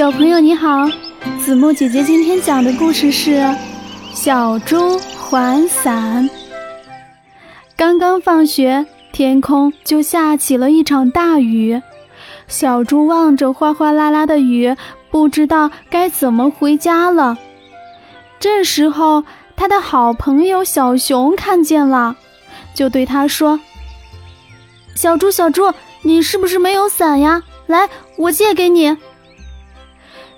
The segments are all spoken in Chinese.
小朋友你好，子墨姐姐今天讲的故事是《小猪还伞》。刚刚放学，天空就下起了一场大雨。小猪望着哗哗啦啦的雨，不知道该怎么回家了。这时候，他的好朋友小熊看见了，就对他说：“小猪，小猪，你是不是没有伞呀？来，我借给你。”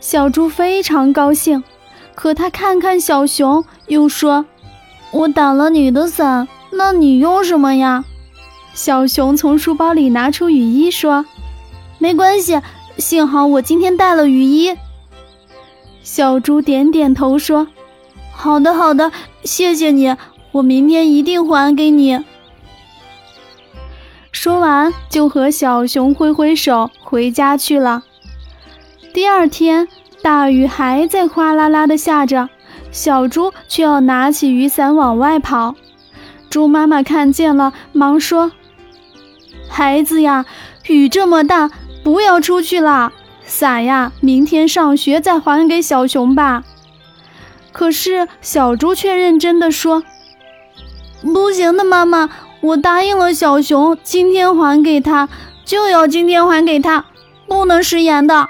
小猪非常高兴，可他看看小熊，又说：“我打了你的伞，那你用什么呀？”小熊从书包里拿出雨衣，说：“没关系，幸好我今天带了雨衣。”小猪点点头，说：“好的，好的，谢谢你，我明天一定还给你。”说完，就和小熊挥挥手回家去了。第二天，大雨还在哗啦啦的下着，小猪却要拿起雨伞往外跑。猪妈妈看见了，忙说：“孩子呀，雨这么大，不要出去啦！伞呀，明天上学再还给小熊吧。”可是小猪却认真的说：“不行的，妈妈，我答应了小熊，今天还给他，就要今天还给他，不能食言的。”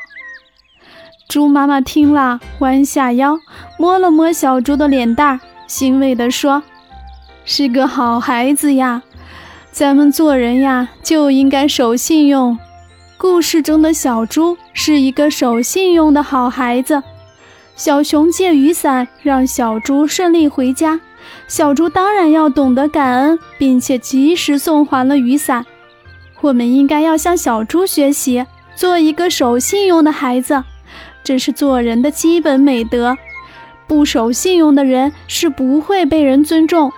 猪妈妈听了，弯下腰，摸了摸小猪的脸蛋，欣慰地说：“是个好孩子呀，咱们做人呀，就应该守信用。”故事中的小猪是一个守信用的好孩子。小熊借雨伞让小猪顺利回家，小猪当然要懂得感恩，并且及时送还了雨伞。我们应该要向小猪学习，做一个守信用的孩子。这是做人的基本美德，不守信用的人是不会被人尊重，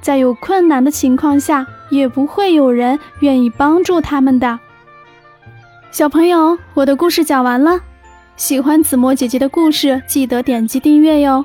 在有困难的情况下，也不会有人愿意帮助他们的。小朋友，我的故事讲完了，喜欢子墨姐姐的故事，记得点击订阅哟。